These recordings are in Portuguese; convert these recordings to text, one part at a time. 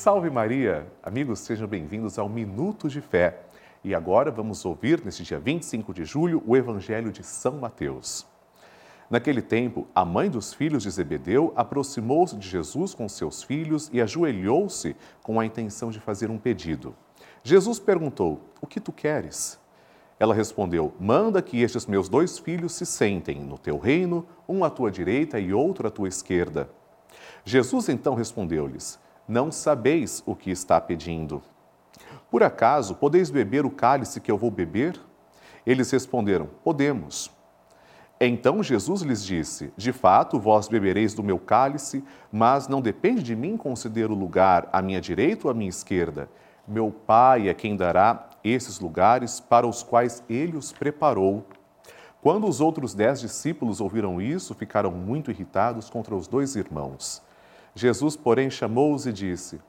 Salve Maria! Amigos, sejam bem-vindos ao Minuto de Fé. E agora vamos ouvir, neste dia 25 de julho, o Evangelho de São Mateus. Naquele tempo, a mãe dos filhos de Zebedeu aproximou-se de Jesus com seus filhos e ajoelhou-se com a intenção de fazer um pedido. Jesus perguntou: O que tu queres? Ela respondeu: Manda que estes meus dois filhos se sentem no teu reino, um à tua direita e outro à tua esquerda. Jesus então respondeu-lhes: Não sabeis o que está pedindo. Por acaso podeis beber o cálice que eu vou beber? Eles responderam: Podemos. Então Jesus lhes disse: De fato, vós bebereis do meu cálice, mas não depende de mim conceder o lugar à minha direita ou à minha esquerda. Meu Pai é quem dará esses lugares para os quais ele os preparou. Quando os outros dez discípulos ouviram isso, ficaram muito irritados contra os dois irmãos. Jesus, porém, chamou-os e disse: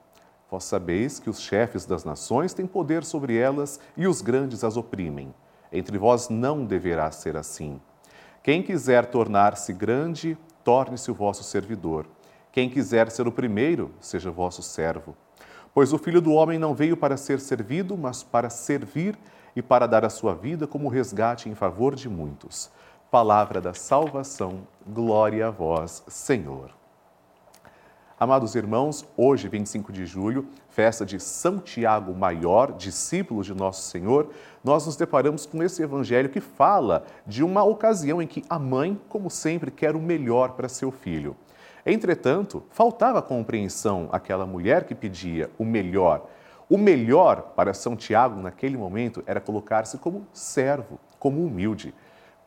Vós sabeis que os chefes das nações têm poder sobre elas e os grandes as oprimem. Entre vós não deverá ser assim. Quem quiser tornar-se grande, torne-se o vosso servidor. Quem quiser ser o primeiro, seja vosso servo. Pois o filho do homem não veio para ser servido, mas para servir e para dar a sua vida como resgate em favor de muitos. Palavra da salvação, glória a vós, Senhor. Amados irmãos, hoje, 25 de julho, festa de São Tiago Maior, discípulo de Nosso Senhor, nós nos deparamos com esse evangelho que fala de uma ocasião em que a mãe, como sempre, quer o melhor para seu filho. Entretanto, faltava compreensão àquela mulher que pedia o melhor. O melhor para São Tiago naquele momento era colocar-se como servo, como humilde.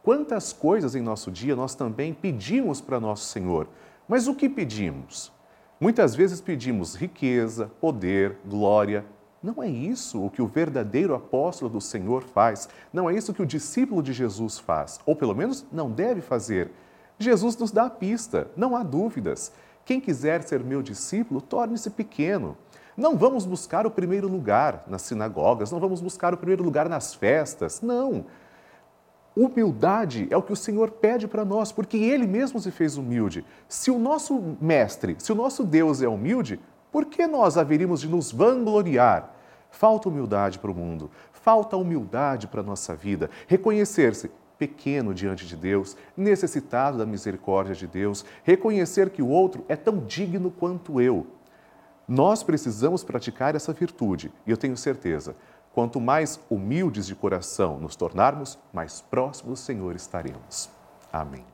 Quantas coisas em nosso dia nós também pedimos para nosso Senhor, mas o que pedimos? Muitas vezes pedimos riqueza, poder, glória. Não é isso o que o verdadeiro apóstolo do Senhor faz. Não é isso que o discípulo de Jesus faz. Ou pelo menos não deve fazer. Jesus nos dá a pista, não há dúvidas. Quem quiser ser meu discípulo, torne-se pequeno. Não vamos buscar o primeiro lugar nas sinagogas, não vamos buscar o primeiro lugar nas festas. Não. Humildade é o que o Senhor pede para nós, porque Ele mesmo se fez humilde. Se o nosso mestre, se o nosso Deus é humilde, por que nós haveríamos de nos vangloriar? Falta humildade para o mundo, falta humildade para a nossa vida. Reconhecer-se pequeno diante de Deus, necessitado da misericórdia de Deus, reconhecer que o outro é tão digno quanto eu. Nós precisamos praticar essa virtude e eu tenho certeza Quanto mais humildes de coração nos tornarmos, mais próximos do Senhor estaremos. Amém.